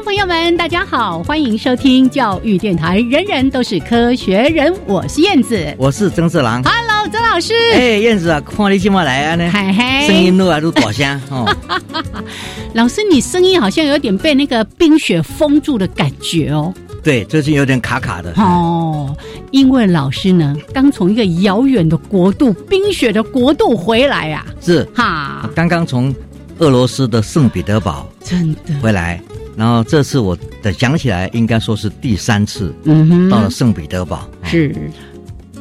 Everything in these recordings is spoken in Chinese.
众朋友们，大家好，欢迎收听教育电台，人人都是科学人，我是燕子，我是曾志郎，Hello，曾老师，哎，燕子啊，看你今晚来啊呢，嘿嘿，声音都还是大声哦。老师，你声音好像有点被那个冰雪封住的感觉哦。对，最近有点卡卡的。哦，因为老师呢刚从一个遥远的国度，冰雪的国度回来呀，是哈，刚刚从俄罗斯的圣彼得堡真的。回来。然后这次我的讲起来，应该说是第三次嗯哼到了圣彼得堡，是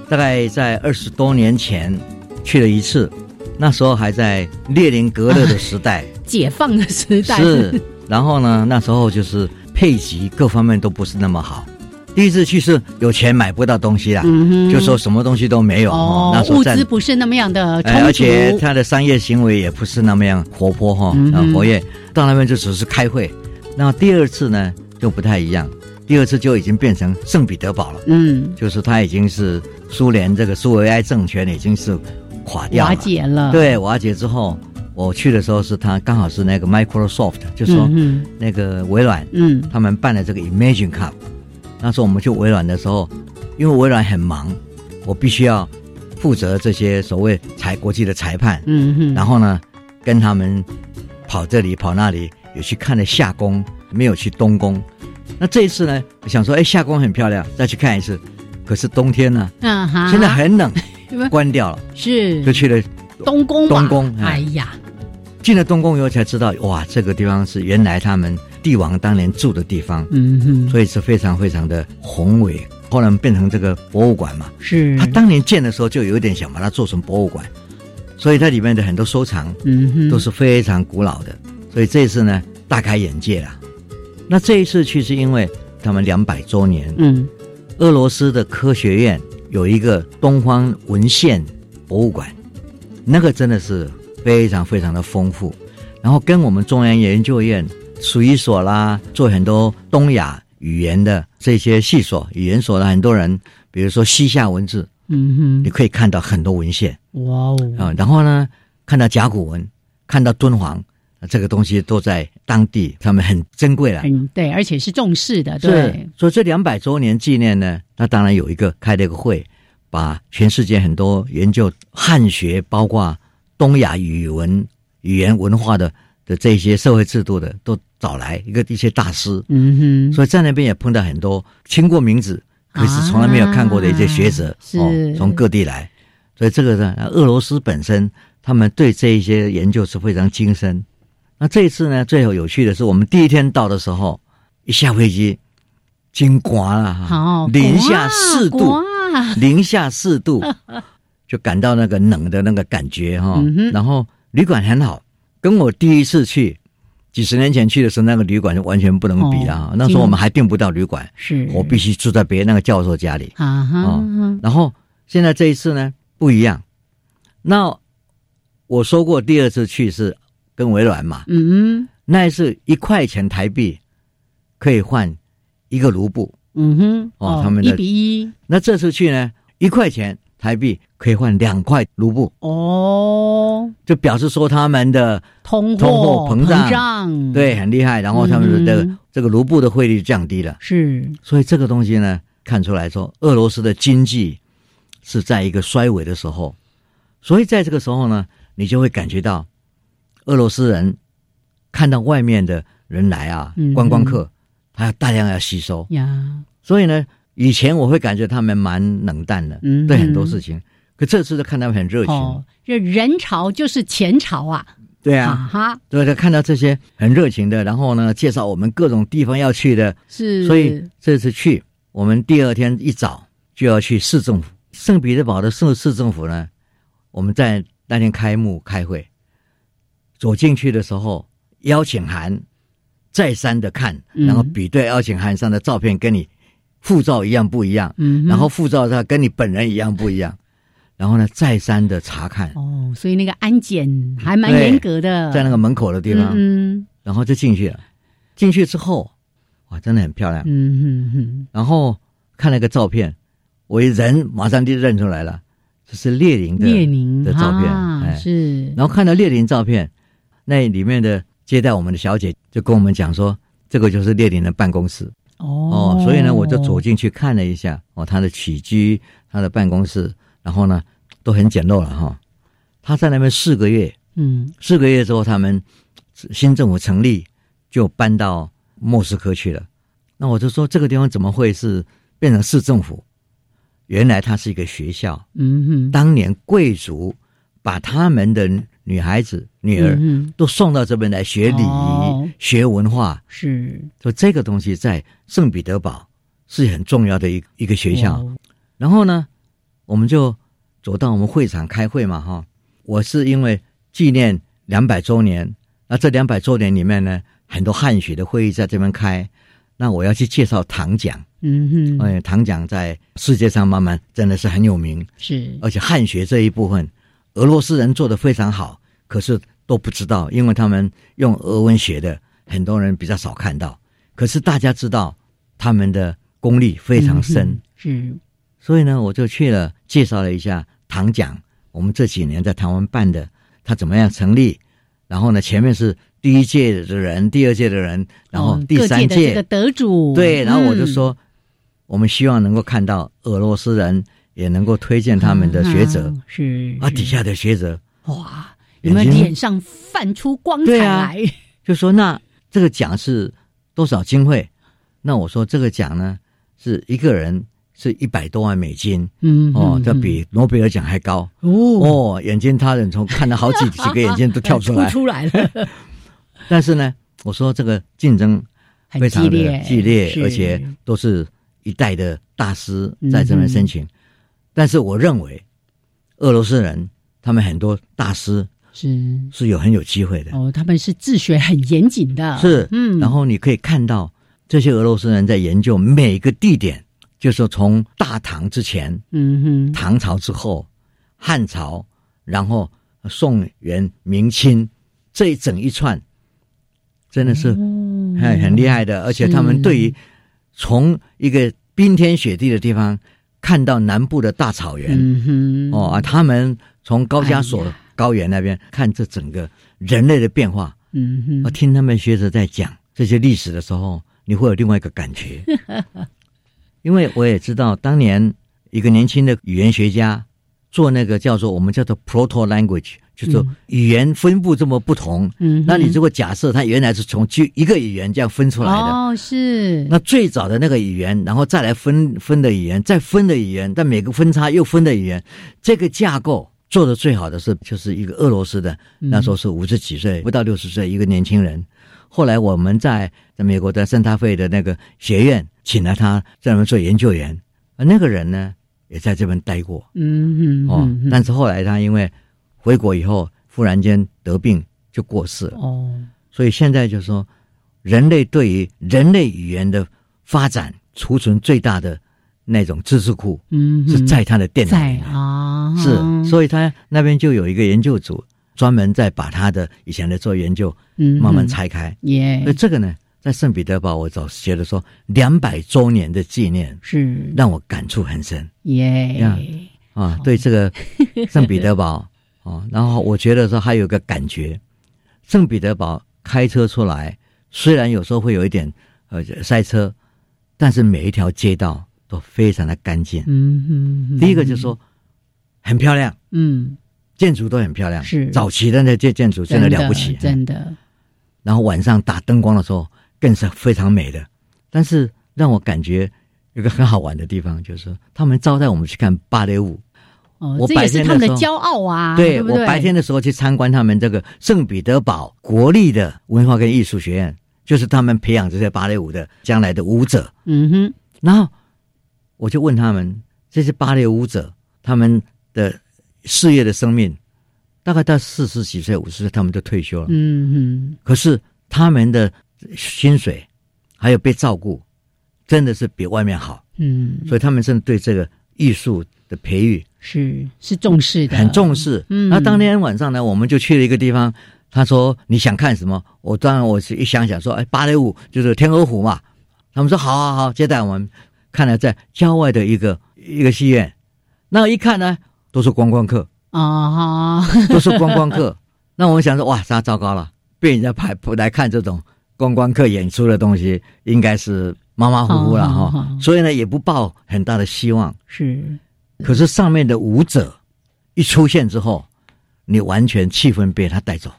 大概在二十多年前去了一次，那时候还在列宁格勒的时代，解放的时代是。然后呢，那时候就是配给各方面都不是那么好。第一次去是有钱买不到东西啦，就说什么东西都没有。哦，物资不是那么样的而且他的商业行为也不是那么样活泼哈，活跃。到那边就只是开会。那第二次呢就不太一样，第二次就已经变成圣彼得堡了。嗯，就是它已经是苏联这个苏维埃政权已经是垮掉瓦解了。对，瓦解之后，我去的时候是他刚好是那个 Microsoft，就说那个微软，嗯，他们办了这个 Imagine Cup。那时候我们去微软的时候，因为微软很忙，我必须要负责这些所谓裁国际的裁判。嗯哼，然后呢，跟他们跑这里跑那里。有去看了夏宫，没有去东宫。那这一次呢，想说，哎，夏宫很漂亮，再去看一次。可是冬天呢，嗯哈，现在很冷，关掉了。是，就去了东宫。东宫，哎呀，进了东宫以后才知道，哇，这个地方是原来他们帝王当年住的地方。嗯哼，所以是非常非常的宏伟。后来变成这个博物馆嘛。是。他当年建的时候就有点想把它做成博物馆，所以它里面的很多收藏，嗯哼，都是非常古老的。所以这次呢，大开眼界了。那这一次去是因为他们两百周年。嗯，俄罗斯的科学院有一个东方文献博物馆，那个真的是非常非常的丰富。然后跟我们中央研究院数一所啦，做很多东亚语言的这些系所、语言所的很多人，比如说西夏文字，嗯哼，你可以看到很多文献。哇哦！啊，然后呢，看到甲骨文，看到敦煌。这个东西都在当地，他们很珍贵了。嗯，对，而且是重视的。对，所以这两百周年纪念呢，那当然有一个开了一个会，把全世界很多研究汉学，包括东亚语文、语言文化的的这些社会制度的，都找来一个一些大师。嗯哼，所以在那边也碰到很多听过名字，可是从来没有看过的一些学者，是从各地来。所以这个呢，俄罗斯本身他们对这一些研究是非常精深。那这一次呢，最后有趣的是，我们第一天到的时候，一下飞机，惊刮了哈，零下四度，零下四度，就感到那个冷的那个感觉哈。然后旅馆很好，跟我第一次去几十年前去的时候，那个旅馆就完全不能比了。那时候我们还订不到旅馆，是我必须住在别那个教授家里啊。然后现在这一次呢不一样，那我说过，第二次去是跟微软嘛，嗯哼，那是一块钱台币可以换一个卢布，嗯哼，哦他们的一比一，那这次去呢，一块钱台币可以换两块卢布，哦，就表示说他们的通通货膨膨胀。胀，对很厉害，然后他们的这个、嗯这个卢布的汇率降低了，是，所以这个东西呢，看出来说俄罗斯的经济是在一个衰微的时候，所以在这个时候呢，你就会感觉到俄罗斯人看到外面的人来啊，嗯观光客，他要大量要吸收，呀，所以呢，以前我会感觉他们蛮冷淡的，嗯。对很多事情，可这次就看他们很热情，哦，这人潮就是钱潮啊，对啊，啊哈，对，他看到这些很热情的，然后呢，介绍我们各种地方要去的，是，所以这次去，我们第二天一早就要去市政府，圣彼得堡的市市政府呢，我们在那天开幕开会，走进去的时候，邀请函再三的看，嗯。然后比对邀请函上的照片跟你护照一样不一样，嗯，然后护照上跟你本人一样不一样，然后呢再三的查看，哦，所以那个安检还蛮严格的，在那个门口的地方，嗯然后就进去了。进去之后，哇，真的很漂亮。嗯哼哼，然后看了个照片，我一人马上就认出来了，这是列宁的列宁的照片。啊哎，是，然后看到列宁照片，那里面的接待我们的小姐就跟我们讲说，这个就是列宁的办公室哦哦。所以呢，我就走进去看了一下哦，他的起居，他的办公室，然后呢都很简陋了哈。他在那边四个月，嗯四个月之后，他们新政府成立，就搬到莫斯科去了。那我就说，这个地方怎么会是变成市政府？原来它是一个学校，嗯哼，当年贵族把他们的女孩子、女儿嗯都送到这边来学礼仪、哦学文化。是所以这个东西在圣彼得堡是很重要的一一个学校。哦然后呢，我们就走到我们会场开会嘛，哈。我是因为纪念两百周年，那这两百周年里面呢，很多汉学的会议在这边开，那我要去介绍唐奖。嗯哼，哎，唐奖在世界上慢慢真的是很有名，是而且汉学这一部分，俄罗斯人做的非常好，可是都不知道，因为他们用俄文写的，很多人比较少看到。可是大家知道他们的功力非常深。嗯是所以呢，我就去了，介绍了一下唐奖，我们这几年在台湾办的，他怎么样成立？然后呢，前面是第一届的人，第二届的人，然后哦第三届，的这个得主，对，然后我就嗯说，我们希望能够看到俄罗斯人也能够推荐他们的学者、啊是啊，底下的学者哇，你们脸上泛出光彩 就说，那这个奖是多少经费？那我说这个奖呢，是一个人是一百多万美金。嗯哦，这嗯比诺贝尔奖还高哦哦！眼睛他人从看了好几几个眼睛都跳出来，出来了，但是呢，我说这个竞争非常的激烈，激烈，而且都是一代的大师在这边申请。但是我认为，俄罗斯人他们很多大师是是有很有机会的，哦，他们是自学很严谨的，是嗯，然后你可以看到这些俄罗斯人在研究每个地点，就是说从大唐之前、嗯哼，唐朝之后、汉朝，然后宋元明清这一整一串，真的是哦。很很厉害的，而且他们对于从一个冰天雪地的地方看到南部的大草原，嗯哼，哦啊，他们从高加索高原那边看这整个人类的变化，嗯哼，我听他们学者在讲这些历史的时候，你会有另外一个感觉，因为我也知道当年一个年轻的语言学家做那个叫做我们叫做 proto language，就是说语言分布这么不同，嗯，那你如果假设它原来是从就一个语言这样分出来的，哦是，那最早的那个语言，然后再来分分的语言，再分的语言，但每个分叉又分的语言，这个架构做的最好的是就是一个俄罗斯的，嗯。那时候是五十几岁，不到六十岁一个年轻人。后来我们在在美国的圣塔菲的那个学院请了他在那边做研究员，而那个人呢也在这边待过。嗯嗯，哦但是后来他因为回国以后忽然间得病就过世了。哦，所以现在就说，人类对于人类语言的发展储存最大的那种知识库，嗯，是在他的电脑里啊，是，所以他那边就有一个研究组，专门在把他的以前的做研究，嗯，慢慢拆开，耶，所以这个呢，在圣彼得堡，我总是觉得说两百周年的纪念是。让我感触很深，耶，啊，对这个圣彼得堡啊，然后我觉得说还有个感觉，圣彼得堡开车出来，虽然有时候会有一点呃塞车，但是每一条街道。都非常的干净。嗯嗯。第一个就是说，很漂亮。嗯。建筑都很漂亮。是。早期的那些建筑真的了不起。真的。然后晚上打灯光的时候，更是非常美的。但是让我感觉有个很好玩的地方，就是他们招待我们去看芭蕾舞。哦，这也是他们的骄傲啊！对，我白天的时候去参观他们这个圣彼得堡国立的文化跟艺术学院，就是他们培养这些芭蕾舞的将来的舞者。嗯哼。然后。我就问他们这些芭蕾舞者，他们的事业的生命大概到四十几岁、五十岁，他们就退休了。嗯嗯。可是他们的薪水还有被照顾，真的是比外面好。嗯。所以他们真的对这个艺术的培育是是重视的，很重视。嗯。那当天晚上呢，我们就去了一个地方。他说：“你想看什么？”我当然我是一想想说：“哎，芭蕾舞就是天鹅湖嘛。”他们说：“好好好，接待我们。”看了在郊外的一个一个戏院，那一看呢，都是观光客啊，都是观光客。那我们想说，哇，啥糟糕了？被人家排来看这种观光客演出的东西，应该是马马虎虎了哈。所以呢，也不抱很大的希望。是，可是上面的舞者一出现之后，你完全气氛被他带走。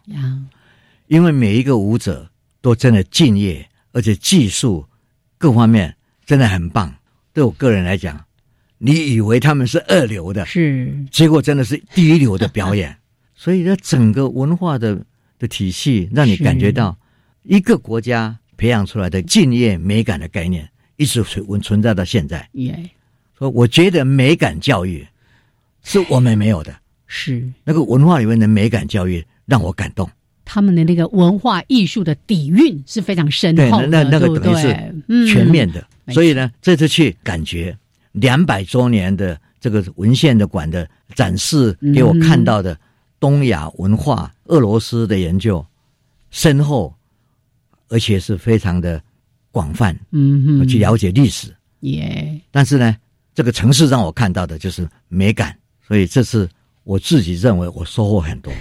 因为每一个舞者都真的敬业，而且技术各方面真的很棒。对我个人来讲，你以为他们是二流的，是 结果真的是第一流的表演。所以，这整个文化的的体系，让你感觉到一个国家培养出来的敬业美感的概念，一直存存在到现在。耶，说我觉得美感教育是我们没有的，是那个文化里面的美感教育让我感动。他们的那个文化艺术的底蕴是非常深厚的，那那个等于是全面的。所以呢，这次去感觉两百周年的这个文献的馆的展示，给我看到的东亚文化、俄罗斯的研究深厚，而且是非常的广泛。嗯哼，去了解历史。耶！但是呢，这个城市让我看到的就是美感，所以这次我自己认为我收获很多，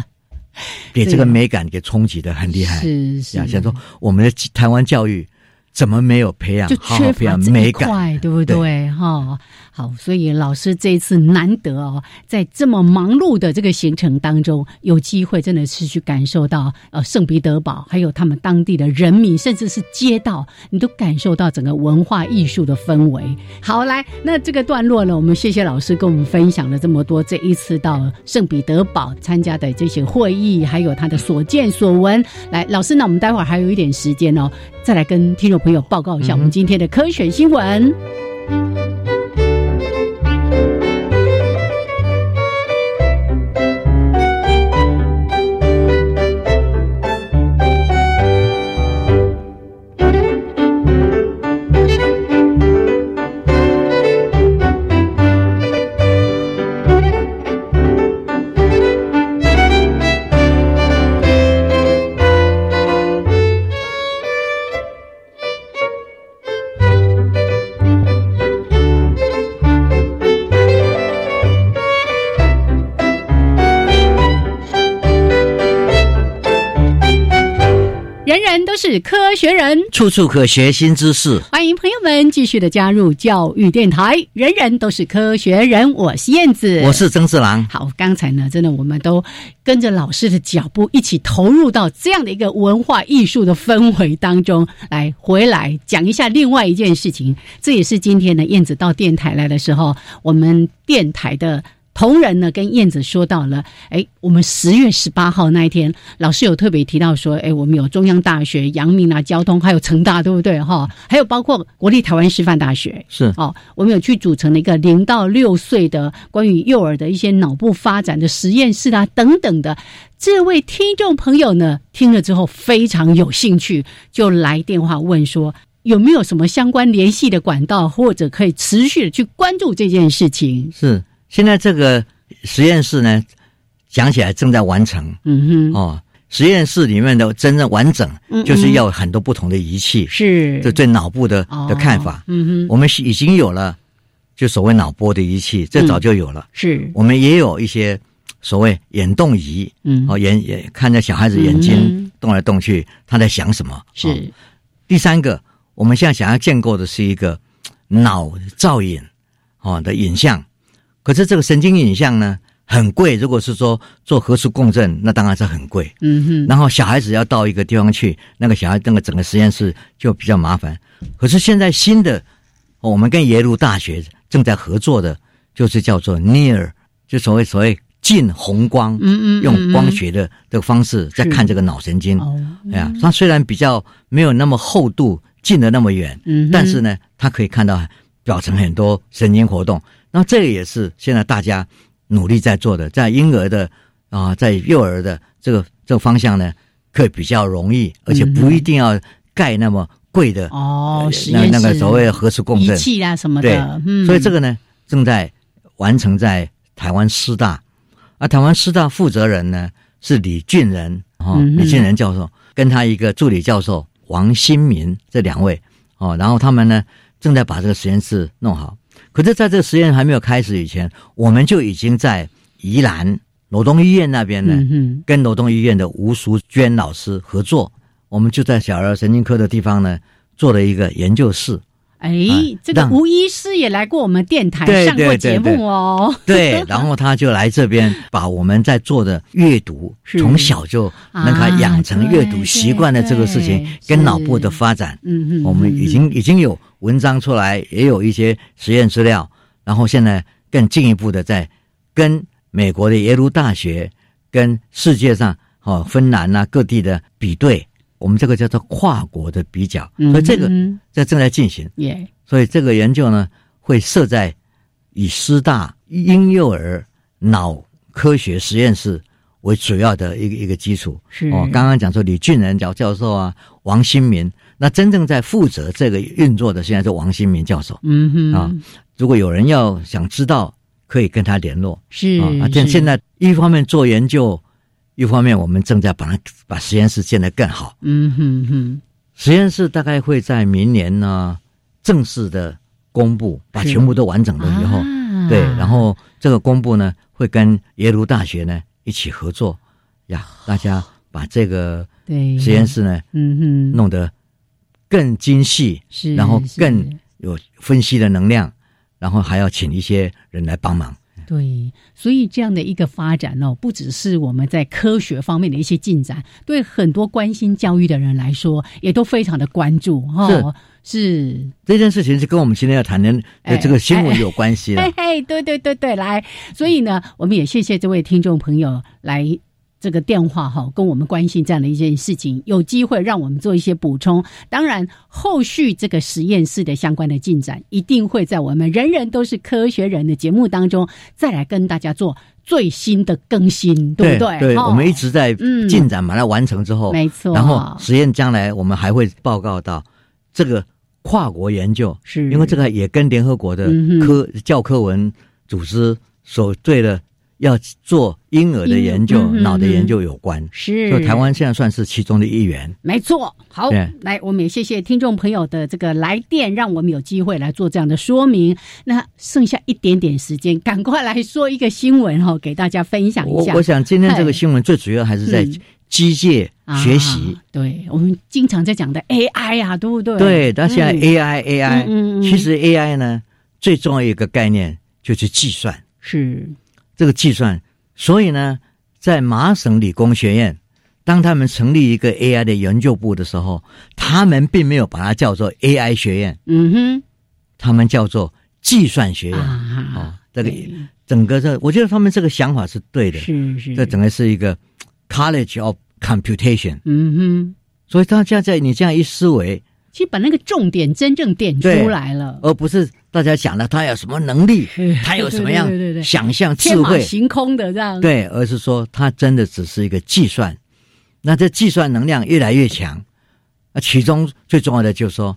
给这个美感给冲击的很厉害。是是，想说我们的台湾教育。怎么没有培养？就缺乏这一块，对不对？哈。好，所以老师这一次难得哦，在这么忙碌的这个行程当中，有机会真的是去感受到呃圣彼得堡，还有他们当地的人民，甚至是街道，你都感受到整个文化艺术的氛围。好，来，那这个段落呢，我们谢谢老师跟我们分享了这么多，这一次到圣彼得堡参加的这些会议，还有他的所见所闻。来，老师，那我们待会儿还有一点时间哦，再来跟听众朋友报告一下我们今天的科学新闻。是学人，处处可学新知识。欢迎朋友们继续的加入教育电台，人人都是科学人。我是燕子，我是曾志郎。好，刚才呢，真的我们都跟着老师的脚步，一起投入到这样的一个文化艺术的氛围当中来。回来讲一下另外一件事情，这也是今天呢燕子到电台来的时候，我们电台的。同仁呢，跟燕子说到了，哎，我们十月十八号那一天，老师有特别提到说，哎，我们有中央大学、阳明啊、交通，还有成大，对不对？哈，还有包括国立台湾师范大学，是哦，我们有去组成了一个零到六岁的关于幼儿的一些脑部发展的实验室啊，等等的。这位听众朋友呢，听了之后非常有兴趣，就来电话问说。有没有什么相关联系的管道，或者可以持续的去关注这件事情？是现在这个实验室呢，讲起来正在完成。嗯哼，哦，实验室里面的真正完整，就是要很多不同的仪器。是，这对脑部的的看法。嗯哼，我们已经有了，就所谓脑波的仪器，这早就有了。是，我们也有一些所谓眼动仪。嗯，哦，眼眼看着小孩子眼睛动来动去，他在想什么？是。第三个，我们现在想要建构的是一个脑造影哦的影像，可是这个神经影像呢很贵。如果是说做核磁共振，那当然是很贵。嗯哼。然后小孩子要到一个地方去，那个小孩那个整个实验室就比较麻烦。可是现在新的，我们跟耶鲁大学正在合作的，就是叫做 Near，就所谓所谓。近红光，嗯嗯，用光学的这个方式在看这个脑神经，哎呀，它虽然比较没有那么厚度，近的那么远，嗯，但是呢，它可以看到表层很多神经活动。那这个也是现在大家努力在做的，在婴儿的啊，在幼儿的这个这个方向呢，可以比较容易，而且不一定要盖那么贵的哦，那那个所谓核磁共振仪器啊什么的，对，所以这个呢正在完成在台湾师大。而，台湾师大负责人呢是李俊仁，哦，李俊仁教授跟他一个助理教授王新民这两位，哦，然后他们呢正在把这个实验室弄好。可是，在这个实验还没有开始以前，我们就已经在宜兰罗东医院那边呢，跟罗东医院的吴淑娟老师合作，我们就在小儿神经科的地方呢做了一个研究室。哎，这个吴医师也来过我们电台上过节目哦。对，然后他就来这边，把我们在做的阅读，从小就让他养成阅读习惯的这个事情，跟脑部的发展，嗯嗯，我们已经已经有文章出来，也有一些实验资料，然后现在更进一步的在跟美国的耶鲁大学、跟世界上哦芬兰啊各地的比对。我们这个叫做跨国的比较，所以这个在正在进行。所以这个研究呢，会设在以师大婴幼儿脑科学实验室为主要的一个一个基础。是哦，刚刚讲说李俊仁教教授啊，王新民，那真正在负责这个运作的，现在是王新民教授。嗯哼啊，如果有人要想知道，可以跟他联络。是啊，现现在一方面做研究。一方面，我们正在把它把实验室建得更好。嗯哼哼，实验室大概会在明年呢正式的公布，把全部都完整了以后，对，然后这个公布呢会跟耶鲁大学呢一起合作呀，大家把这个实验室呢，嗯哼，弄得更精细，是，然后更有分析的能量，然后还要请一些人来帮忙。对，所以这样的一个发展哦，不只是我们在科学方面的一些进展，对很多关心教育的人来说，也都非常的关注哈。是这件事情是跟我们今天要谈的这个新闻有关系的。嘿嘿，对对对对，来，所以呢，我们也谢谢这位听众朋友来。这个电话哈，跟我们关心这样的一件事情，有机会让我们做一些补充。当然，后续这个实验室的相关的进展，一定会在我们人人都是科学人的节目当中再来跟大家做最新的更新，对不对？对，我们一直在进展，把它完成之后，没错。然后实验将来我们还会报告到这个跨国研究，是因为这个也跟联合国的科教科文组织所对的。要做婴儿的研究、脑的研究有关，是，就台湾现在算是其中的一员。没错，好，来，我们也谢谢听众朋友的这个来电，让我们有机会来做这样的说明。那剩下一点点时间，赶快来说一个新闻哈，给大家分享一下。我想今天这个新闻最主要还是在机械学习，对我们经常在讲的 AI 啊，对不对？对，但现在 AI，AI，其实 AI 呢，最重要一个概念就是计算，是。这个计算，所以呢，在麻省理工学院，当他们成立一个 AI 的研究部的时候，他们并没有把它叫做 AI 学院，嗯哼，他们叫做计算学院。啊。这个整个这，我觉得他们这个想法是对的，是是，这整个是一个 College of Computation，嗯哼，所以大家在你这样一思维。其实把那个重点真正点出来了，而不是大家想的他有什么能力，他有什么样想象智慧、行空的这样。对，而是说他真的只是一个计算。那这计算能量越来越强，那其中最重要的就是说，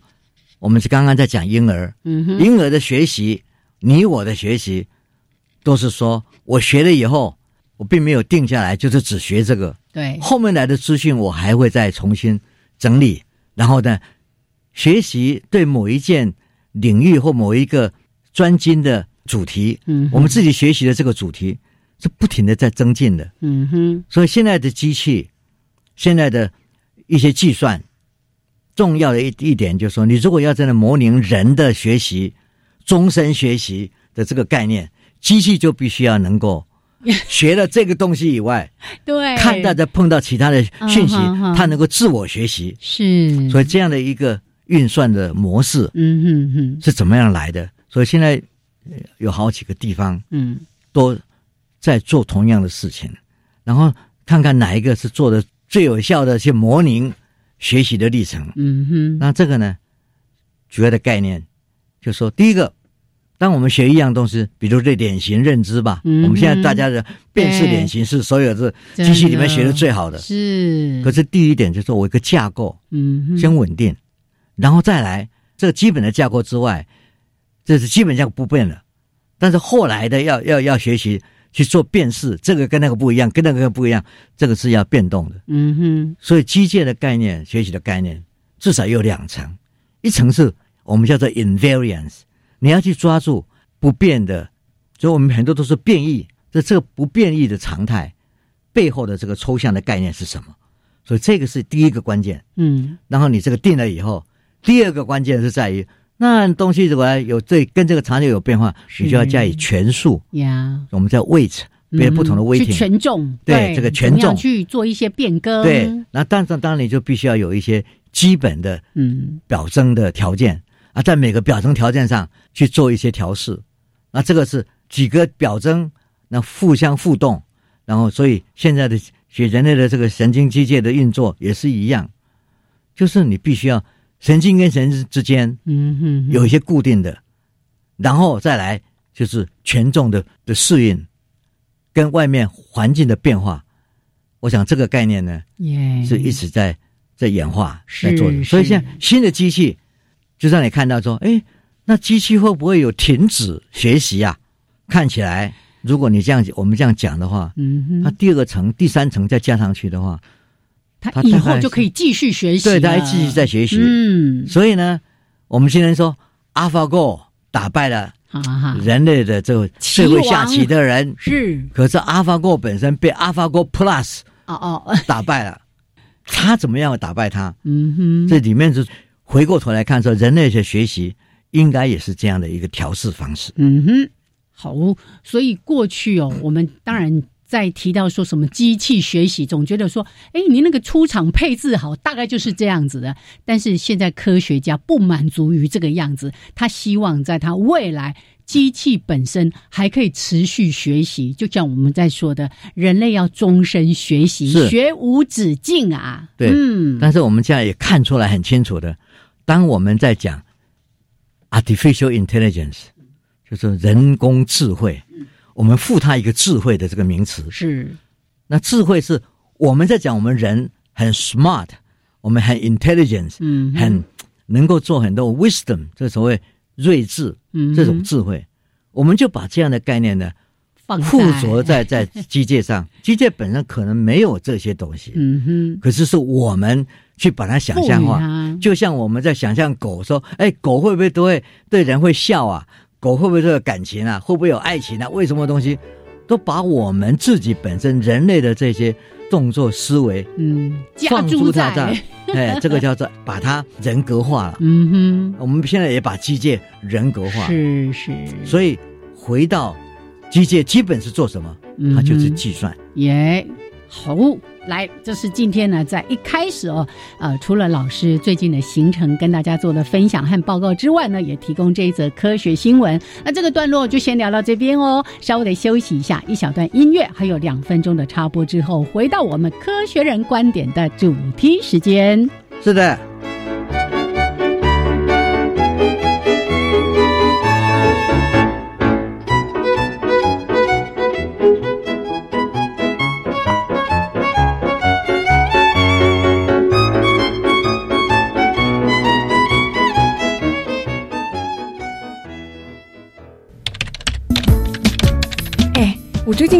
我们是刚刚在讲婴儿，嗯，婴儿的学习，你我的学习，都是说我学了以后，我并没有定下来，就是只学这个。对，后面来的资讯我还会再重新整理，然后呢，学习对某一件领域或某一个专精的主题，嗯，我们自己学习的这个主题是不停的在增进的，嗯哼。所以现在的机器，现在的一些计算。重要的一一点就是说，你如果要真的模拟人的学习、终身学习的这个概念，机器就必须要能够 学了这个东西以外，对，看到再碰到其他的讯息，它能够自我学习。是，所以这样的一个运算的模式，嗯哼哼，是怎么样来的？所以现在有好几个地方，嗯，都在做同样的事情，然后看看哪一个是做的最有效的去模拟。学习的历程，嗯哼，那这个呢，主要的概念，就说第一个，当我们学一样东西，比如这脸型认知吧，我们现在大家的辨识脸型是所有的机器里面学的最好的，是。可是第一点就是我一个架构，嗯，先稳定，然后再来这个基本的架构之外，这是基本架构不变的，但是后来的要要要学习。去做辨识，这个跟那个不一样，跟那个不一样，这个是要变动的。嗯哼。所以机械的概念、学习的概念，至少有两层，一层是我们叫做 invariance，你要去抓住不变的，所以我们很多都是变异。这这个不变异的常态背后的这个抽象的概念是什么？所以这个是第一个关键。嗯。然后你这个定了以后，第二个关键是在于。那东西如果有这跟这个场景有变化，你就要加以权数呀。我们叫 weight，别不同的 weight，权重。对这个权重去做一些变更。对，那但是当然你就必须要有一些基本的嗯表征的条件啊，在每个表征条件上去做一些调试。那这个是几个表征那互相互动，然后所以现在的学人类的这个神经机械的运作也是一样，就是你必须要。神经跟神经之间，嗯哼，有一些固定的，然后再来就是权重的的适应，跟外面环境的变化。我想这个概念呢，是一直在在演化在做的。所以现在新的机器，就让你看到说，哎，那机器会不会有停止学习啊？看起来，如果你这样我们这样讲的话，嗯哼，它第二个层、第三层再加上去的话。他以后就可以继续学习，对，他还继续在学习。嗯，所以呢，我们现在说，AlphaGo 打败了人类的这个社会下棋的人是，可是 AlphaGo 本身被 AlphaGo Plus 哦哦打败了，他怎么样打败他？嗯哼，这里面是回过头来看说，人类的学习应该也是这样的一个调试方式。嗯哼，好，所以过去哦，我们当然。在提到说什么机器学习，总觉得说，哎，你那个出厂配置好，大概就是这样子的。但是现在科学家不满足于这个样子，他希望在他未来机器本身还可以持续学习，就像我们在说的，人类要终身学习，学无止境啊。对，嗯。但是我们现在也看出来很清楚的，当我们在讲 artificial intelligence，就是人工智慧。我们赋它一个智慧的这个名词。是，那智慧是我们在讲我们人很 smart，我们很 intelligence，嗯，很能够做很多 wisdom，这所谓睿智，嗯，这种智慧，我们就把这样的概念呢，附着在在。机械上，机械本身可能没有这些东西，嗯哼，可是是我们去把它想象化，就像我们在想象狗说，哎，狗会不会都会对人会笑啊？狗会不会有感情啊？会不会有爱情啊？为什么东西都把我们自己本身人类的这些动作思维，嗯，放诸在 哎，这个叫做把它人格化了。嗯哼，我们现在也把机械人格化，是是。所以回到机械，基本是做什么？它就是计算。耶，好。来，这是今天呢，在一开始哦，呃，除了老师最近的行程跟大家做的分享和报告之外呢，也提供这一则科学新闻。那这个段落就先聊到这边哦，稍微的休息一下，一小段音乐，还有两分钟的插播之后，回到我们科学人观点的主题时间。是的。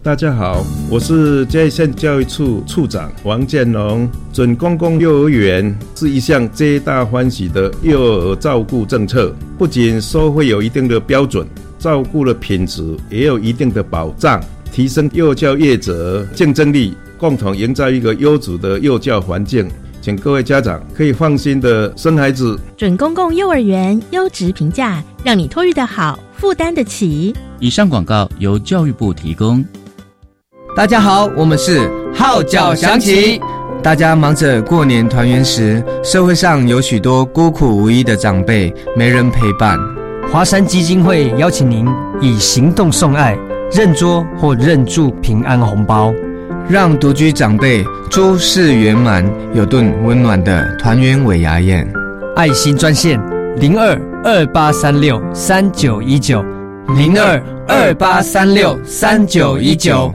大家好，我是嘉义县教育处处长王建龙。准公共幼儿园是一项皆大欢喜的幼儿照顾政策，不仅收费有一定的标准，照顾的品质也有一定的保障，提升幼教业者竞争力，共同营造一个优质的幼教环境。请各位家长可以放心的生孩子。准公共幼儿园优质评价，让你托育的好，负担得起。以上广告由教育部提供。大家好，我们是号角响起。大家忙着过年团圆时，社会上有许多孤苦无依的长辈，没人陪伴。华山基金会邀请您以行动送爱，认桌或认住平安红包，让独居长辈诸事圆满，有顿温暖的团圆尾牙宴。爱心专线零二二八三六三九一九零二二八三六三九一九。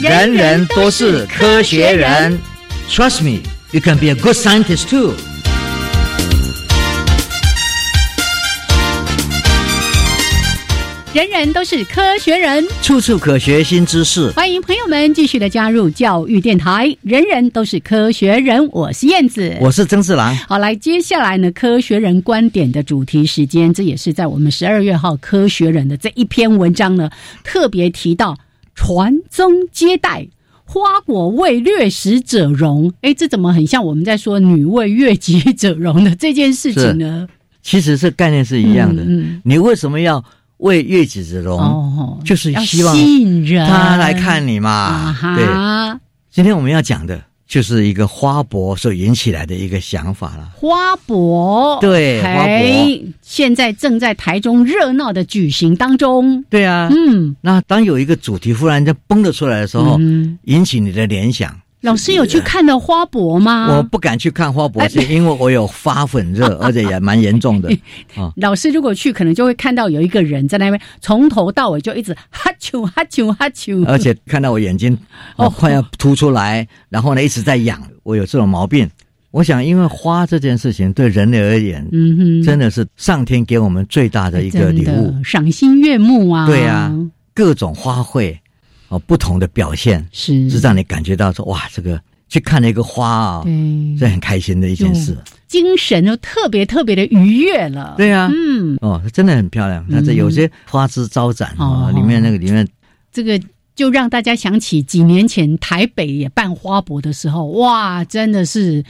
人人都是科学人，Trust me, you can be a good scientist too. 人人都是科学人，处处可学新知识。欢迎朋友们继续的加入教育电台。人人都是科学人，我是燕子，我是曾志郎。好，来接下来呢，科学人观点的主题时间，这也是在我们十二月号科学人的这一篇文章呢，特别提到。传宗接代，花果为掠食者容。哎，这怎么很像我们在说女为悦己者容的 这件事情呢？其实是概念是一样的。嗯你为什么要为悦己者容？哦，就是希望吸引人他来看你嘛。对，今天我们要讲的。就是一个花博所引起来的一个想法了。花博对，花博现在正在台中热闹的举行当中。对啊，嗯，那当有一个主题忽然间蹦了出来的时候，引起你的联想。老师有去看到花博吗？我不敢去看花博，是因为我有发粉热，而且也蛮严重的。老师如果去，可能就会看到有一个人在那边，从头到尾就一直哈啾哈啾哈啾，而且看到我眼睛哦快要凸出来，然后呢一直在痒。我有这种毛病。我想，因为花这件事情对人类而言，嗯哼，真的是上天给我们最大的一个礼物，赏心悦目啊。对啊，各种花卉。哦，不同的表现是是让你感觉到说哇，这个去看了一个花啊，是很开心的一件事，精神就特别特别的愉悦了。对啊，嗯，哦，真的很漂亮。它这有些花枝招展啊，里面那个里面，这个就让大家想起几年前台北也办花博的时候，哇，真的是。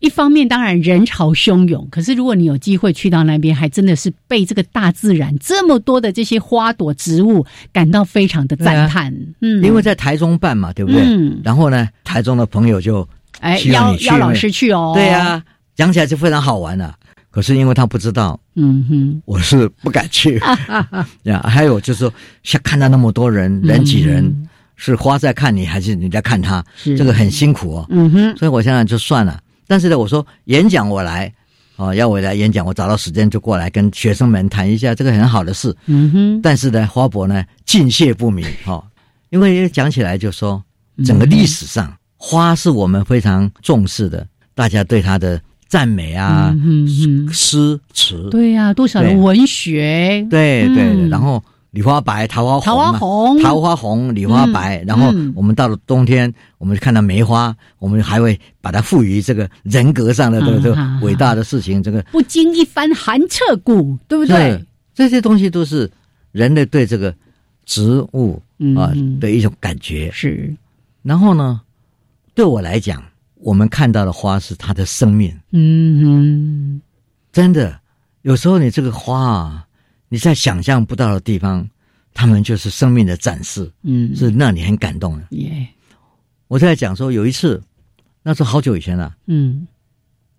一方面当然人潮汹涌，可是如果你有机会去到那边，还真的是被这个大自然这么多的这些花朵植物感到非常的赞叹。嗯，因为在台中办嘛，对不对？嗯。然后呢，台中的朋友就哎邀邀老师去哦。对呀，讲起来就非常好玩了。可是因为他不知道，嗯哼，我是不敢去。呀，还有就是说，像看到那么多人人挤人，是花在看你，还是你在看他？这个很辛苦哦。嗯哼。所以我现在就算了。但是呢，我说演讲我来，哦，要我来演讲，我找到时间就过来跟学生们谈一下这个很好的事。嗯哼。但是呢，花博呢敬谢不明，哈，因为讲起来就说，整个历史上花是我们非常重视的，大家对它的赞美啊嗯，诗词，对呀，多少的文学，对对，然后。梨花白，桃花红，桃花红，桃花红，梨花白。然后我们到了冬天，我们看到梅花，我们还会把它赋予这个人格上的这个伟大的事情。这个不经一番寒彻骨，对不对？这些东西都是人类对这个植物啊的一种感觉。是，然后呢，对我来讲，我们看到的花是它的生命。嗯哼，真的，有时候你这个花啊，你在想象不到的地方，他们就是生命的展示。嗯，是让你很感动的。耶，我在讲说，有一次，那是好久以前了。嗯，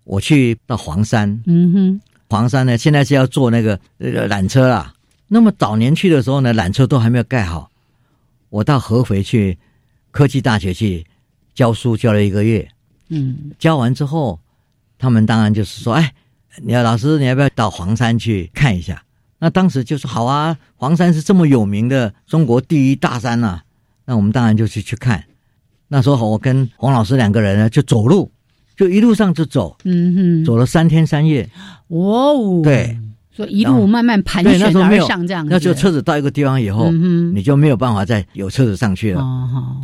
我去到黄山。嗯哼。黄山呢，现在是要坐那个那个缆车啦。那么早年去的时候呢，缆车都还没有盖好。我到合肥去科技大学去教书，教了一个月。嗯，教完之后，他们当然就是说：“哎，你要老师，你要不要到黄山去看一下？”那当时就说：“好啊，黄山是这么有名的中国第一大山呐。”那我们当然就去去看。那时候我跟黄老师两个人呢，就走路。就一路上就走，嗯哼，走了三天三夜，哇哦，对，所以一路慢慢盘旋而上这样子。那就车子到一个地方以后，你就没有办法再有车子上去了，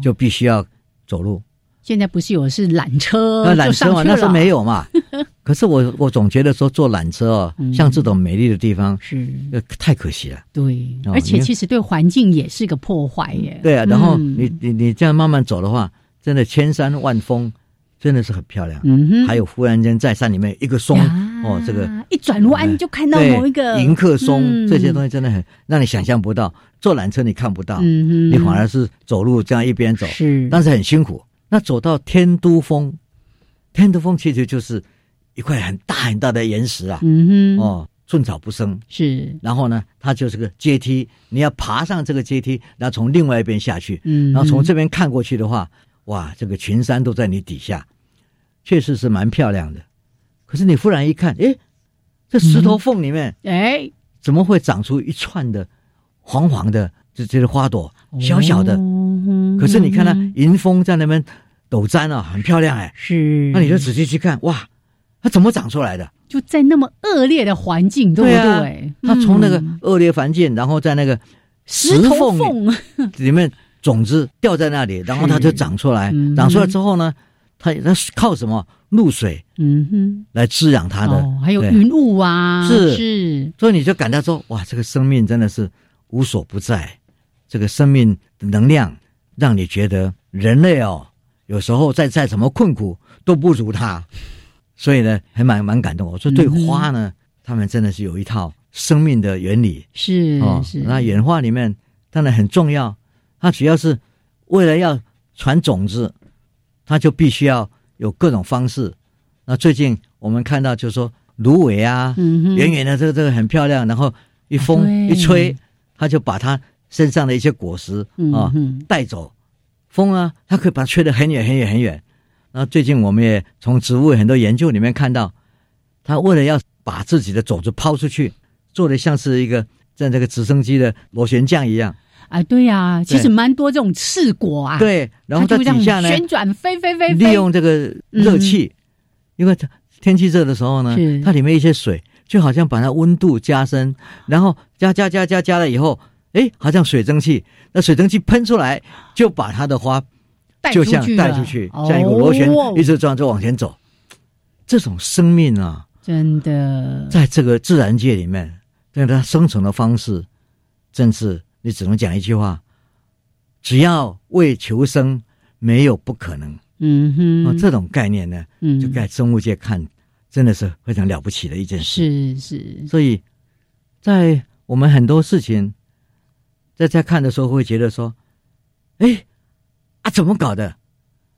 就必须要走路。现在不是有是缆车，那缆车嘛，那是没有嘛。可是我我总觉得说坐缆车哦，像这种美丽的地方是太可惜了。对，而且其实对环境也是个破坏耶。对啊，然后你你你这样慢慢走的话，真的千山万峰。真的是很漂亮，嗯哼，还有忽然间在山里面一个松哦，这个一转弯就看到某一个迎客松，这些东西真的很让你想象不到。坐缆车你看不到，嗯哼，你反而是走路这样一边走，是，但是很辛苦。那走到天都峰，天都峰其实就是一块很大很大的岩石啊，嗯哼，哦，寸草不生，是。然后呢，它就是个阶梯，你要爬上这个阶梯，然后从另外一边下去，嗯，然后从这边看过去的话。哇，这个群山都在你底下，确实是蛮漂亮的。可是你忽然一看，哎，这石头缝里面，哎，怎么会长出一串的黄黄的这这些花朵，小小的？可是你看它迎风在那边抖簪啊，很漂亮哎。是，那你就仔细去看，哇，它怎么长出来的？就在那么恶劣的环境，对不对？它从那个恶劣环境，然后在那个石头缝里面。种子掉在那里，然后它就长出来。长出来之后呢，它它靠什么露水？嗯哼，来滋养它的。还有云雾啊，是是。所以你就感到说，哇，这个生命真的是无所不在。这个生命的能量，让你觉得人类哦，有时候再再怎么困苦都不如它。所以呢，还蛮蛮感动。我说对花呢，他们真的是有一套生命的原理。是是。那演化里面当然很重要。它主要是为了要传种子，它就必须要有各种方式。那最近我们看到，就是说芦苇啊，远远的这个这个很漂亮，然后一风一吹，它就把它身上的一些果实啊带走。风啊，它可以把它吹得很远很远很远。那最近我们也从植物很多研究里面看到，它为了要把自己的种子抛出去，做的像是一个在这个直升机的螺旋桨一样。啊，对呀，其实蛮多这种刺果啊。对，然后在底下呢旋转飞飞飞，利用这个热气，因为它天气热的时候呢，它里面一些水就好像把它温度加深，然后加加加加加了以后，哎，好像水蒸气，那水蒸气喷出来就把它的花就像带出去，像一个螺旋一直转就往前走。这种生命啊，真的在这个自然界里面，对它生存的方式，真是。你只能讲一句话：只要为求生，没有不可能。嗯哼，这种概念呢，嗯就在生物界看，真的是非常了不起的一件事。是是。所以，在我们很多事情在在看的时候，会觉得说：“哎，啊，怎么搞的？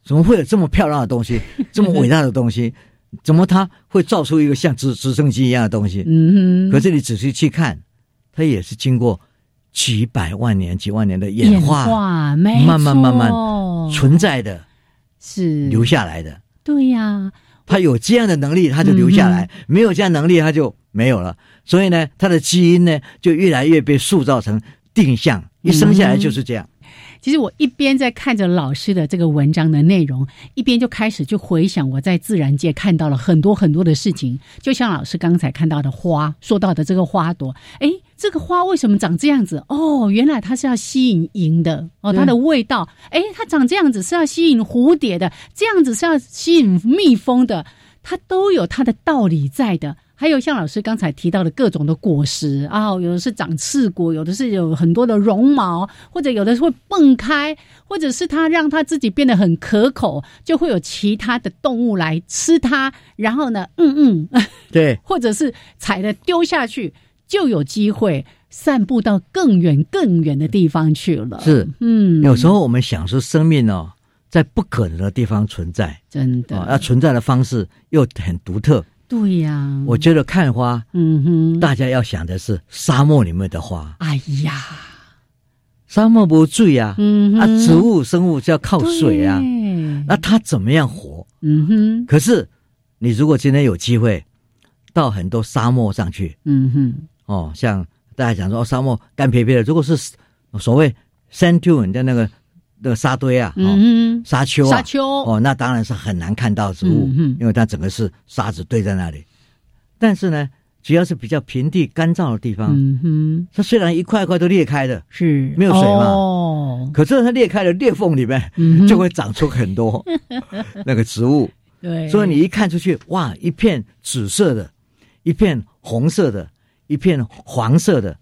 怎么会有这么漂亮的东西，这么伟大的东西？怎么它会造出一个像直直升机一样的东西？”嗯哼。可是你仔细去看，它也是经过。几百万年、几万年的演化，慢慢慢慢存在的，是留下来的。对呀，它有这样的能力，它就留下来；没有这样能力，它就没有了。所以呢，它的基因呢，就越来越被塑造成定向，一生下来就是这样。其实我一边在看着老师的这个文章的内容，一边就开始就回想我在自然界看到了很多很多的事情。就像老师刚才看到的花，说到的这个花朵，哎，这个花为什么长这样子？哦，原来它是要吸引蝇的哦，它的味道，哎，它长这样子是要吸引蝴蝶的，这样子是要吸引蜜蜂的，它都有它的道理在的。还有像老师刚才提到的各种的果实啊，有的是长刺果，有的是有很多的绒毛，或者有的会蹦开，或者是它让它自己变得很可口，就会有其他的动物来吃它，然后呢，嗯嗯，对，或者是踩了丢下去，就有机会散布到更远更远的地方去了。是，嗯，有时候我们想说生命哦，在不可能的地方存在，真的，那存在的方式又很独特。对呀，我觉得看花，嗯哼，大家要想的是沙漠里面的花。哎呀，沙漠不水啊，嗯啊，植物生物就要靠水啊，那它怎么样活？嗯哼。可是你如果今天有机会到很多沙漠上去，嗯哼，哦，像大家讲说哦沙漠干瘪瘪的，如果是所谓 sand dune 的那个。那个沙堆啊，嗯，沙丘啊，沙丘。哦，那当然是很难看到植物，嗯，因为它整个是沙子堆在那里。但是呢，只要是比较平地、干燥的地方，嗯哼，它虽然一块块都裂开的，是。没有水嘛，哦，可是它裂开的裂缝里面，嗯、就会长出很多 那个植物。对，所以你一看出去，哇，一片紫色的，一片红色的，一片黄色的，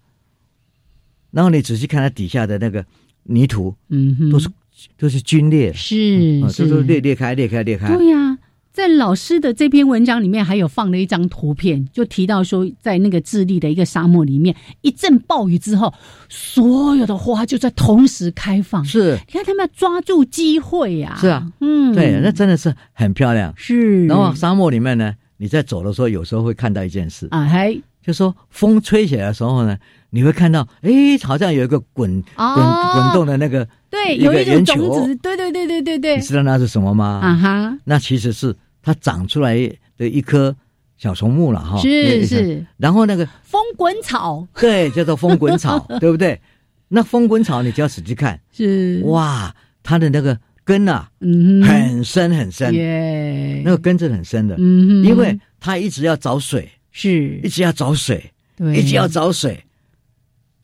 然后你仔细看它底下的那个。泥土，嗯哼，都是都是皲裂，是，都是裂裂开，裂开，裂开。对呀，在老师的这篇文章里面，还有放了一张图片，就提到说，在那个智利的一个沙漠里面，一阵暴雨之后，所有的花就在同时开放。是，你看他们要抓住机会呀。是啊，嗯，对，那真的是很漂亮。是，然后沙漠里面呢，你在走的时候，有时候会看到一件事啊，还就说风吹起来的时候呢。你会看到，哎，好像有一个滚滚滚动的那个，对，有一种种子，对对对对对对。你知道那是什么吗？啊哈，那其实是它长出来的一棵小松木了哈。是是。然后那个风滚草，对，叫做风滚草，对不对？那风滚草，你只要仔细看，是。哇，它的那个根啊，嗯，很深很深，耶，那个根是很深的，嗯，因为它一直要找水，是，一直要找水，对，一直要找水。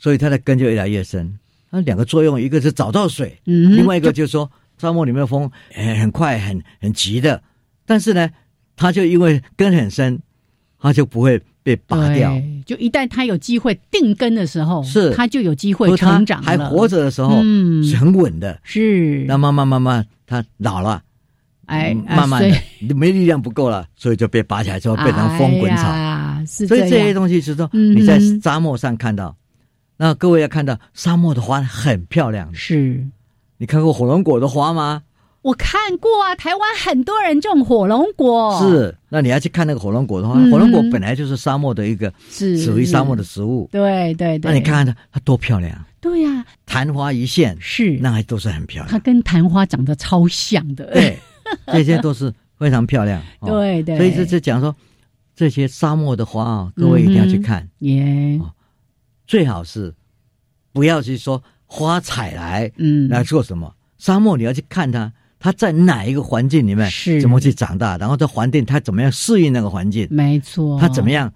所以它的根就越来越深。它两个作用，一个是找到水，嗯，另外一个就是说沙漠里面的风很很快、很很急的，但是呢，它就因为根很深，它就不会被拔掉。就一旦它有机会定根的时候，是它就有机会成长。还活着的时候，嗯，是很稳的。是，那慢慢慢慢，它老了，哎，慢慢的没力量不够了，所以就被拔起来之后变成风滚草。是，所以这些东西是说你在沙漠上看到。那各位要看到沙漠的花很漂亮，是你看过火龙果的花吗？我看过啊，台湾很多人种火龙果。是，那你要去看那个火龙果的话，火龙果本来就是沙漠的一个是属于沙漠的植物。对对对，那你看看它，它多漂亮！对呀，昙花一现，是那还都是很漂亮。它跟昙花长得超像的，对，这些都是非常漂亮。对对，所以这是讲说这些沙漠的花啊，各位一定要去看耶。最好是不要去说花采来，嗯，来做什么？沙漠你要去看它，它在哪一个环境里面是怎么去长大，然后这环境它怎么样适应那个环境？没错，它怎么样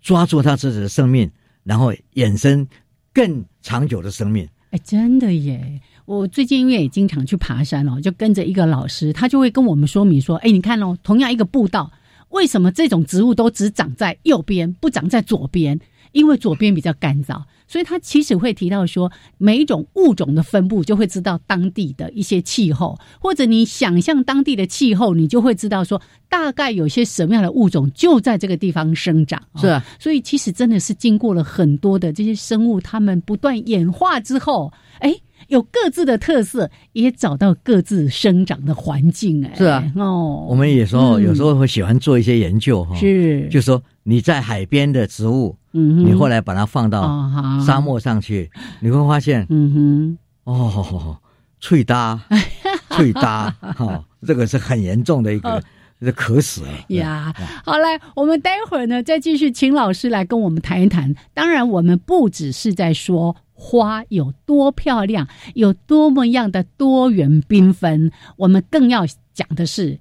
抓住它自己的生命，然后衍生更长久的生命？哎，真的耶！我最近因为也经常去爬山哦，就跟着一个老师，他就会跟我们说明说：，哎，你看哦，同样一个步道，为什么这种植物都只长在右边，不长在左边？因为左边比较干燥，所以他其实会提到说，每一种物种的分布就会知道当地的一些气候，或者你想象当地的气候，你就会知道说，大概有些什么样的物种就在这个地方生长。是啊，所以其实真的是经过了很多的这些生物，它们不断演化之后，哎，有各自的特色，也找到各自生长的环境。哎，是啊，哦，我们也说有时候会喜欢做一些研究哈，是，就说你在海边的植物。嗯，你后来把它放到沙漠上去，你会发现，嗯哼，哦，脆搭，脆搭，哈，这个是很严重的一个，这渴死了呀。好来，我们待会儿呢再继续请老师来跟我们谈一谈。当然，我们不只是在说花有多漂亮，有多么样的多元缤纷，我们更要讲的是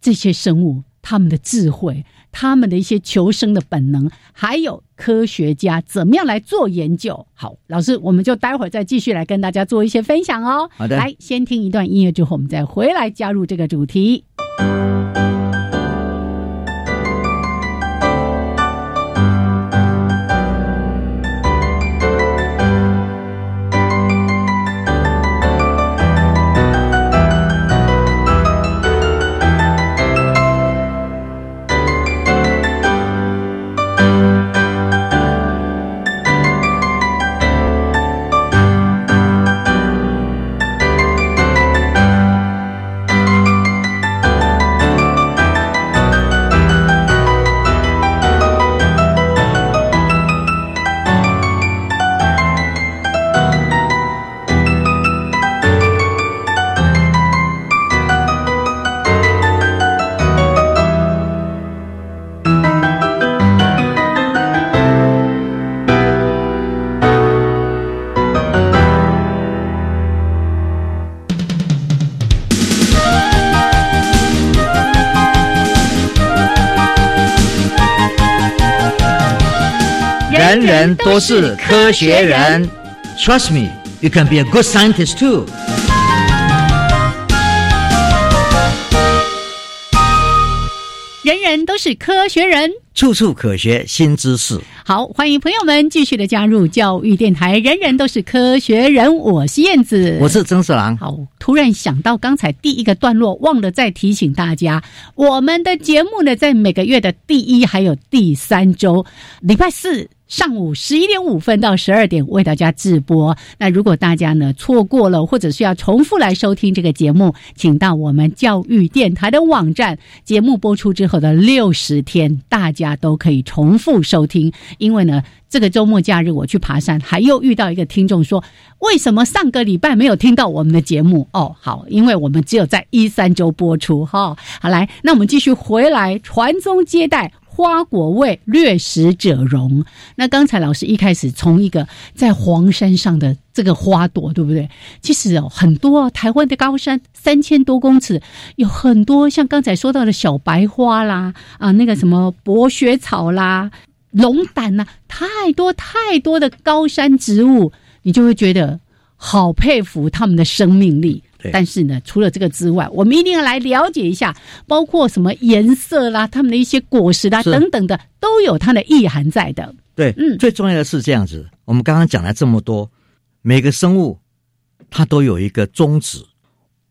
这些生物它们的智慧。他们的一些求生的本能，还有科学家怎么样来做研究？好，老师，我们就待会儿再继续来跟大家做一些分享哦。好的，来先听一段音乐之后，我们再回来加入这个主题。都是科学人。Trust me, you can be a good scientist too. 人人都是科学人，处处可学新知识。好，欢迎朋友们继续的加入教育电台。人人都是科学人，我是燕子，我是曾四郎。好，突然想到刚才第一个段落，忘了再提醒大家，我们的节目呢，在每个月的第一还有第三周，礼拜四。上午十一点五分到十二点为大家直播。那如果大家呢错过了，或者是要重复来收听这个节目，请到我们教育电台的网站。节目播出之后的六十天，大家都可以重复收听。因为呢，这个周末假日我去爬山，还又遇到一个听众说：“为什么上个礼拜没有听到我们的节目？”哦，好，因为我们只有在一三周播出哈。好，来，那我们继续回来传宗接代。花果味，掠食者容。那刚才老师一开始从一个在黄山上的这个花朵，对不对？其实哦，很多台湾的高山三千多公尺，有很多像刚才说到的小白花啦，啊，那个什么薄雪草啦、龙胆呐，太多太多的高山植物，你就会觉得好佩服他们的生命力。但是呢，除了这个之外，我们一定要来了解一下，包括什么颜色啦，它们的一些果实啦等等的，都有它的意涵在的。对，嗯，最重要的是这样子。我们刚刚讲了这么多，每个生物它都有一个宗旨：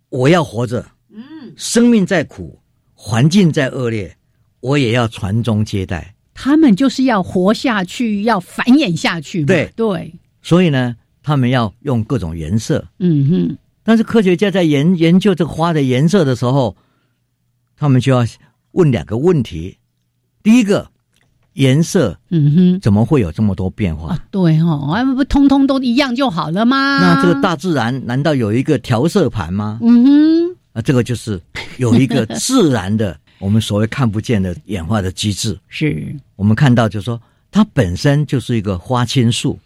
我要活着。嗯，生命再苦，环境再恶劣，我也要传宗接代。他们就是要活下去，要繁衍下去。对对，所以呢，他们要用各种颜色。嗯哼。但是科学家在研研究这个花的颜色的时候，他们就要问两个问题：第一个，颜色，嗯哼，怎么会有这么多变化？对哦，啊不，通通都一样就好了吗？那这个大自然难道有一个调色盘吗？嗯哼，啊，这个就是有一个自然的，我们所谓看不见的演化的机制。是我们看到，就是说它本身就是一个花青素。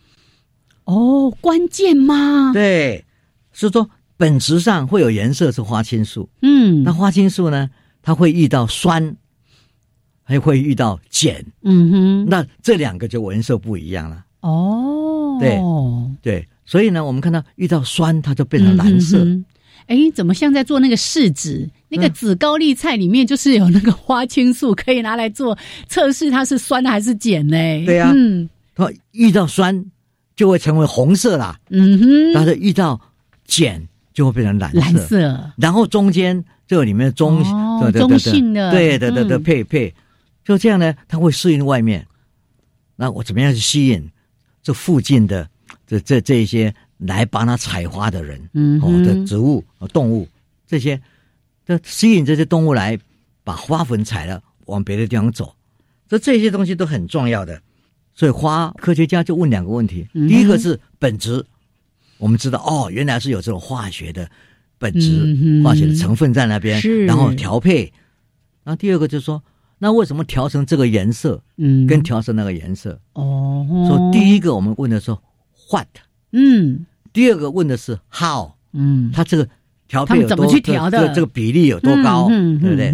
哦，关键吗？对，是说。本质上会有颜色是花青素，嗯，那花青素呢，它会遇到酸，还会遇到碱，嗯哼，那这两个就颜色不一样了。哦，对对，所以呢，我们看到遇到酸，它就变成蓝色。哎，怎么像在做那个试纸？那个紫高丽菜里面就是有那个花青素，可以拿来做测试，它是酸的还是碱呢？对呀，嗯，它遇到酸就会成为红色啦。嗯哼，但是遇到碱。就会变成蓝蓝色，然后中间这个里面中中性的，对对对对配配，就这样呢，它会适应外面。那我怎么样去吸引这附近的这这这一些来帮它采花的人？嗯，哦，的植物、动物这些，这吸引这些动物来把花粉采了，往别的地方走。这这些东西都很重要的。所以花科学家就问两个问题：第一个是本质。我们知道哦，原来是有这种化学的本质、化学的成分在那边，然后调配。然后第二个就是说，那为什么调成这个颜色？嗯，跟调成那个颜色？哦，说第一个我们问的是 what，嗯，第二个问的是 how，嗯，它这个调配有怎么去调的？这个比例有多高？对不对？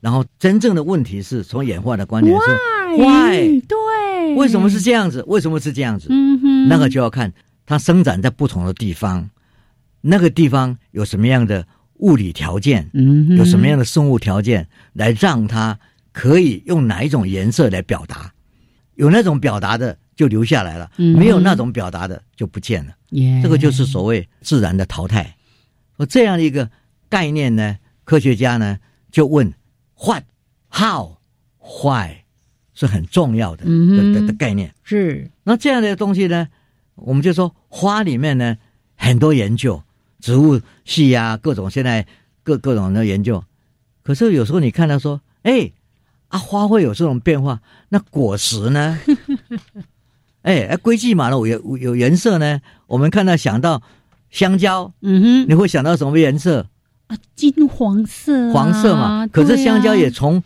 然后真正的问题是从演化的观点是 why，对，为什么是这样子？为什么是这样子？嗯哼，那个就要看。它生长在不同的地方，那个地方有什么样的物理条件？嗯，有什么样的生物条件来让它可以用哪一种颜色来表达？有那种表达的就留下来了，没有那种表达的就不见了。这个就是所谓自然的淘汰。说这样的一个概念呢，科学家呢就问：what、how、why 是很重要的的的概念。是那这样的东西呢？我们就说花里面呢很多研究，植物系啊各种现在各各种的研究，可是有时候你看到说，哎啊花会有这种变化，那果实呢？哎哎硅基玛呢有有颜色呢？我们看到想到香蕉，嗯哼，你会想到什么颜色？啊金黄色，黄色嘛。可是香蕉也从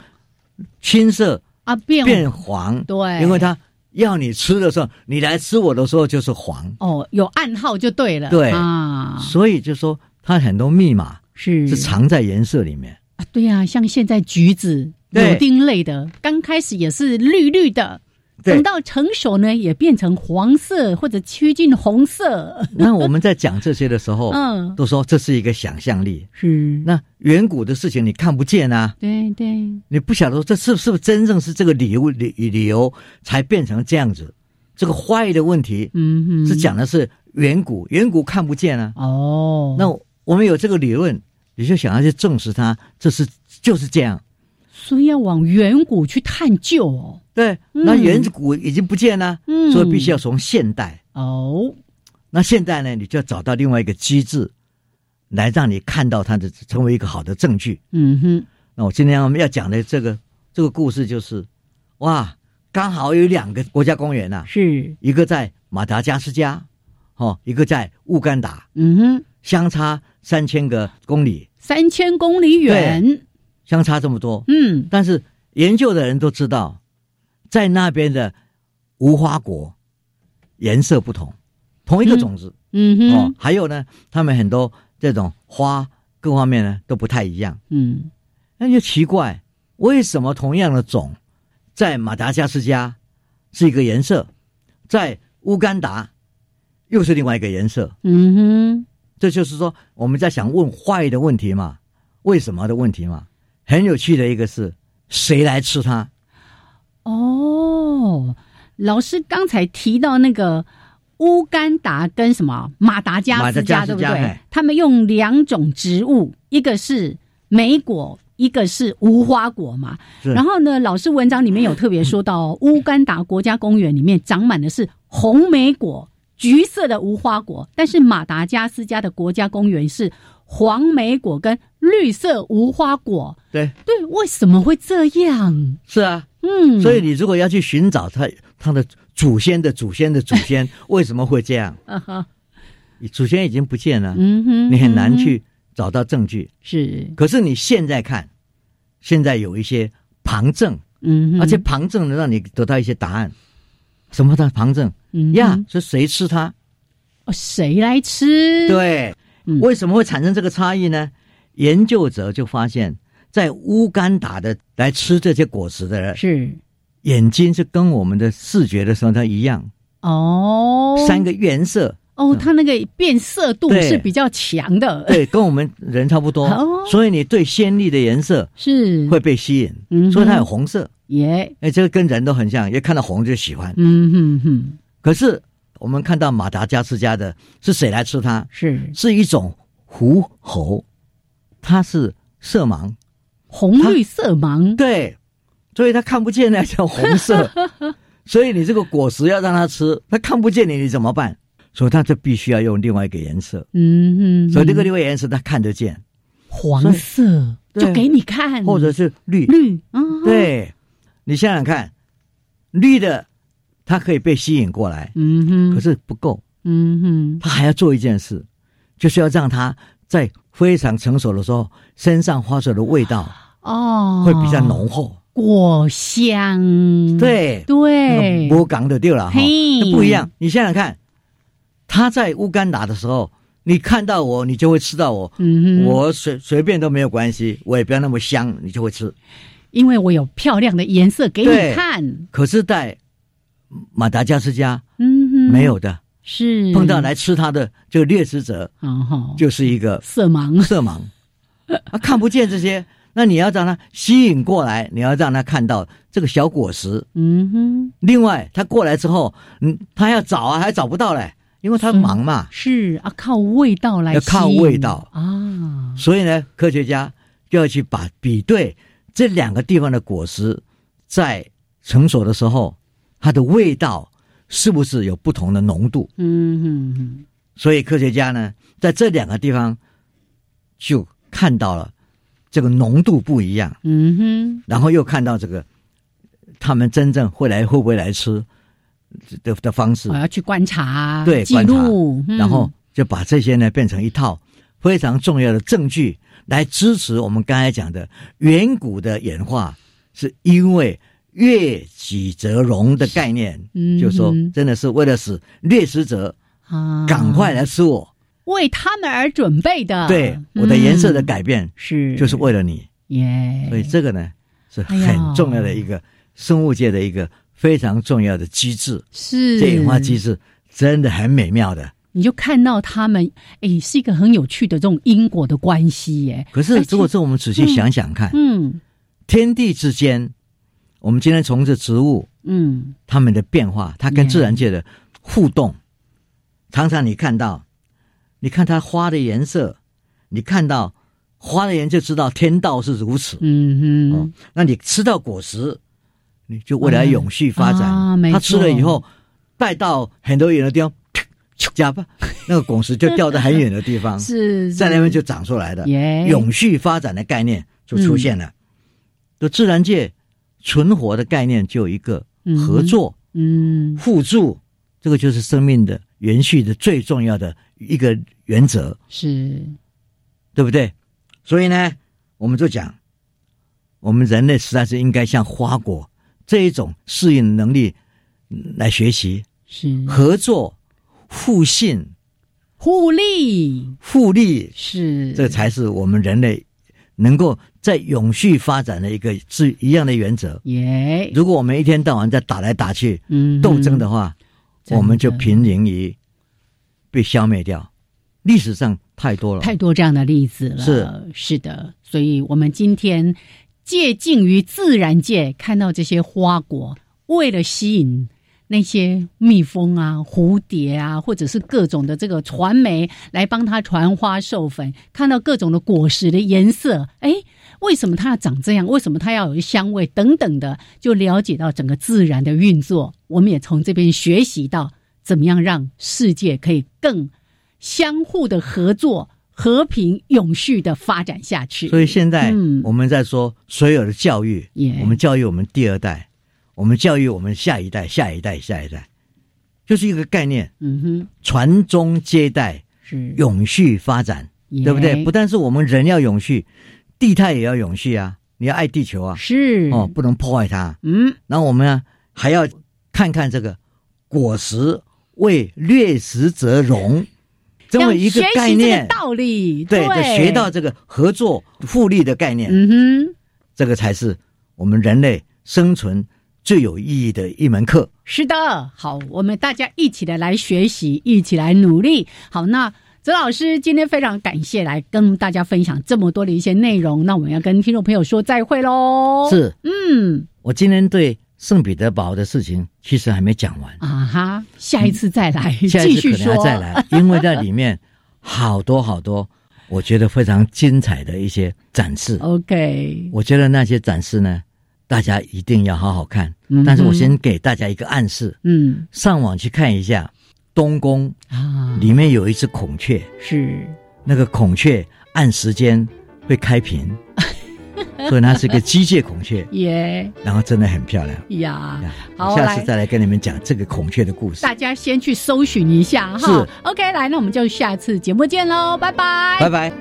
青色啊变变黄，对，因为它。要你吃的时候，你来吃我的时候就是黄。哦，有暗号就对了。对啊，所以就说它很多密码是。是藏在颜色里面。啊。对呀，像现在橘子、柳丁类的，刚开始也是绿绿的，等到成熟呢，也变成黄色或者趋近红色。那我们在讲这些的时候，嗯，都说这是一个想象力。是那远古的事情你看不见啊，对对，你不晓得这是是不是真正是这个理由理理由才变成这样子。这个坏的问题，嗯哼，是讲的是远古，远古看不见啊。哦，那我们有这个理论，你就想要去证实它，这是就是这样。所以要往远古去探究哦。对，那远古已经不见了，嗯，所以必须要从现代。哦。那现在呢，你就要找到另外一个机制，来让你看到它的成为一个好的证据。嗯哼。那我今天我们要讲的这个这个故事就是，哇，刚好有两个国家公园呐、啊，是。一个在马达加斯加，哦，一个在乌干达，嗯哼，相差三千个公里，三千公里远，相差这么多，嗯，但是研究的人都知道，在那边的无花果颜色不同，同一个种子，嗯哼，哦，还有呢，他们很多这种花各方面呢都不太一样，嗯，那就奇怪，为什么同样的种，在马达加斯加是一个颜色，在乌干达又是另外一个颜色，嗯哼，这就是说我们在想问坏的问题嘛，为什么的问题嘛，很有趣的一个是谁来吃它？哦，老师刚才提到那个乌干达跟什么马达加斯加，对不对？他们用两种植物，一个是莓果，一个是无花果嘛。然后呢，老师文章里面有特别说到，乌干达国家公园里面长满的是红莓果、橘色的无花果，但是马达加斯加的国家公园是黄莓果跟绿色无花果。对对，为什么会这样？是啊。嗯，所以你如果要去寻找他他的祖先的祖先的祖先 为什么会这样？啊哈，你祖先已经不见了，嗯哼，你很难去找到证据。是，可是你现在看，现在有一些旁证，嗯，而且旁证能让你得到一些答案。什么的旁证？嗯呀，是谁吃它？哦，谁来吃？对，嗯为什么会产生这个差异呢？研究者就发现。在乌干达的来吃这些果实的人，是。眼睛是跟我们的视觉的时候它一样。哦，三个颜色。哦，它那个变色度是比较强的，对，跟我们人差不多，哦、所以你对鲜丽的颜色是。会被吸引，嗯，所以它有红色，耶，哎，这个跟人都很像，一看到红就喜欢，嗯哼哼。可是我们看到马达加斯加的是谁来吃它？是。是一种狐猴，它是色盲。红绿色盲，对，所以他看不见那叫红色，所以你这个果实要让他吃，他看不见你，你怎么办？所以他就必须要用另外一个颜色，嗯哼，所以这个另外颜色他看得见，黄色就给你看，或者是绿。绿，嗯，对，你想想看，绿的它可以被吸引过来，嗯哼，可是不够，嗯哼，他还要做一件事，就是要让他在。非常成熟的时候，身上发出的味道哦，会比较浓厚，果香。对对，波港的对了哈，那不一样。你想想看，他在乌干达的时候，你看到我，你就会吃到我。嗯，我随随便都没有关系，我也不要那么香，你就会吃，因为我有漂亮的颜色给你看。可是，在马达加斯加，嗯哼，没有的。是碰到来吃它的这个掠食者，哦、就是一个色盲，色盲，他看不见这些。那你要让他吸引过来，你要让他看到这个小果实。嗯哼。另外，他过来之后，嗯，他要找啊，还找不到嘞，因为他忙嘛。是啊，靠味道来。要靠味道啊。所以呢，科学家就要去把比对这两个地方的果实，在成熟的时候，它的味道。是不是有不同的浓度？嗯哼哼。所以科学家呢，在这两个地方就看到了这个浓度不一样。嗯哼。然后又看到这个他们真正会来会不会来吃的的方式。我要去观察，对，记录，嗯、然后就把这些呢变成一套非常重要的证据，来支持我们刚才讲的远古的演化，是因为。悦己则容的概念，嗯，就说真的是为了使掠食者啊赶快来吃我，为他们而准备的。对，我的颜色的改变是就是为了你，耶。所以这个呢是很重要的一个生物界的一个非常重要的机制。是这演化机制真的很美妙的。你就看到他们，哎，是一个很有趣的这种因果的关系耶。可是，如果是我们仔细想想看，嗯，天地之间，我们今天从这植物，嗯，它们的变化，它跟自然界的互动，常常你看到，你看它花的颜色，你看到花的颜色，知道天道是如此。嗯哼，那你吃到果实，你就未来永续发展，它吃了以后带到很多远的地方。假吧，那个果实就掉在很远的地方，是在那边就长出来的，永续发展的概念就出现了。就自然界存活的概念就一个合作，嗯，互助，这个就是生命的延续的最重要的一个原则，是，对不对？所以呢，我们就讲，我们人类实在是应该像花果这一种适应能力来学习，是。合作。互信、互利、互利是，这才是我们人类能够在永续发展的一个是一样的原则。耶！如果我们一天到晚在打来打去、嗯斗争的话，我们就濒临于被消灭掉。历史上太多了，太多这样的例子了。是是的，所以我们今天借镜于自然界，看到这些花果，为了吸引。那些蜜蜂啊、蝴蝶啊，或者是各种的这个传媒来帮它传花授粉，看到各种的果实的颜色，哎，为什么它要长这样？为什么它要有香味？等等的，就了解到整个自然的运作。我们也从这边学习到，怎么样让世界可以更相互的合作、和平、永续的发展下去。所以现在我们在说所有的教育，我们教育我们第二代。我们教育我们下一代、下一代、下一代，就是一个概念。嗯哼，传宗接代是永续发展，对不对？不但是我们人要永续，地态也要永续啊！你要爱地球啊，是哦，不能破坏它。嗯，然后我们呢还要看看这个果实为掠食者荣这么一个概念道理，对，学到这个合作互利的概念。嗯哼，这个才是我们人类生存。最有意义的一门课。是的，好，我们大家一起的来学习，一起来努力。好，那泽老师今天非常感谢来跟大家分享这么多的一些内容。那我们要跟听众朋友说再会喽。是，嗯，我今天对圣彼得堡的事情其实还没讲完啊哈，下一次再来，下一次可能要再来，因为在里面好多好多我觉得非常精彩的一些展示。OK，我觉得那些展示呢。大家一定要好好看，但是我先给大家一个暗示，嗯，上网去看一下东宫啊，里面有一只孔雀，是。那个孔雀按时间会开屏，所以它是个机械孔雀，耶，然后真的很漂亮。呀。好，下次再来跟你们讲这个孔雀的故事。大家先去搜寻一下哈。是，OK，来，那我们就下次节目见喽，拜拜，拜拜。